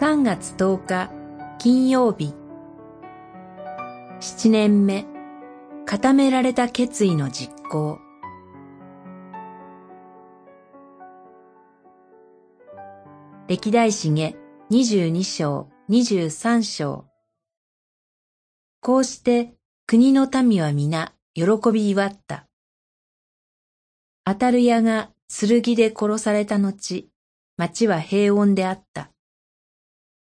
3月10日金曜日7年目固められた決意の実行歴代史下22章23章こうして国の民は皆喜び祝った。アタルヤが剣で殺された後、町は平穏であった。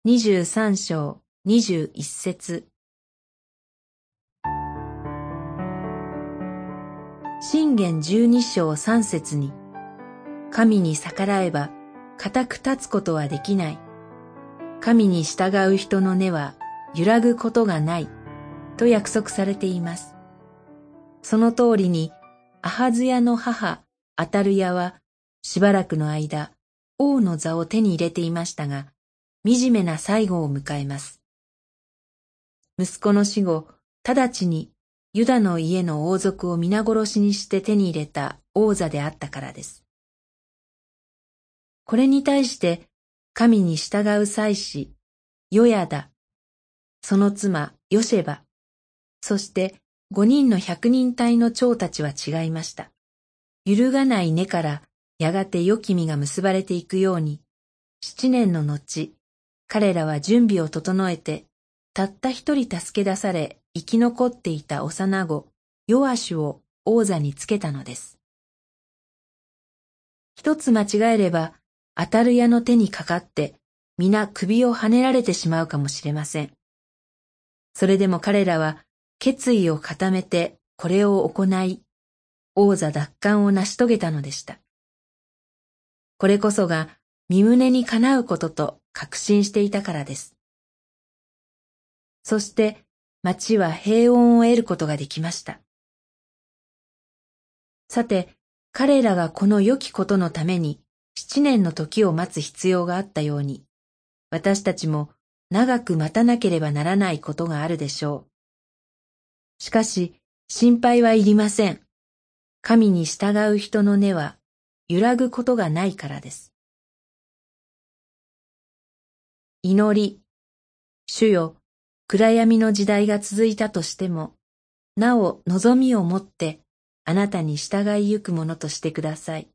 二十三章二十一節信玄十二章三節に、神に逆らえば固く立つことはできない。神に従う人の根は揺らぐことがない。と約束されています。その通りに、アハズヤの母、アタルヤは、しばらくの間、王の座を手に入れていましたが、惨めな最後を迎えます。息子の死後、直ちにユダの家の王族を皆殺しにして手に入れた王座であったからです。これに対して、神に従う祭司、ヨヤダ、その妻、ヨシェバ、そして五人の百人隊の長たちは違いました。揺るがない根からやがて良き実が結ばれていくように、七年の後、彼らは準備を整えて、たった一人助け出され生き残っていた幼子、ヨアシュを王座につけたのです。一つ間違えれば、当たる矢の手にかかって、皆首をはねられてしまうかもしれません。それでも彼らは決意を固めてこれを行い、王座奪還を成し遂げたのでした。これこそが身胸にかなうことと確信していたからです。そして町は平穏を得ることができました。さて、彼らがこの良きことのために七年の時を待つ必要があったように、私たちも長く待たなければならないことがあるでしょう。しかし、心配はいりません。神に従う人の根は揺らぐことがないからです。祈り、主よ、暗闇の時代が続いたとしても、なお望みを持ってあなたに従いゆくものとしてください。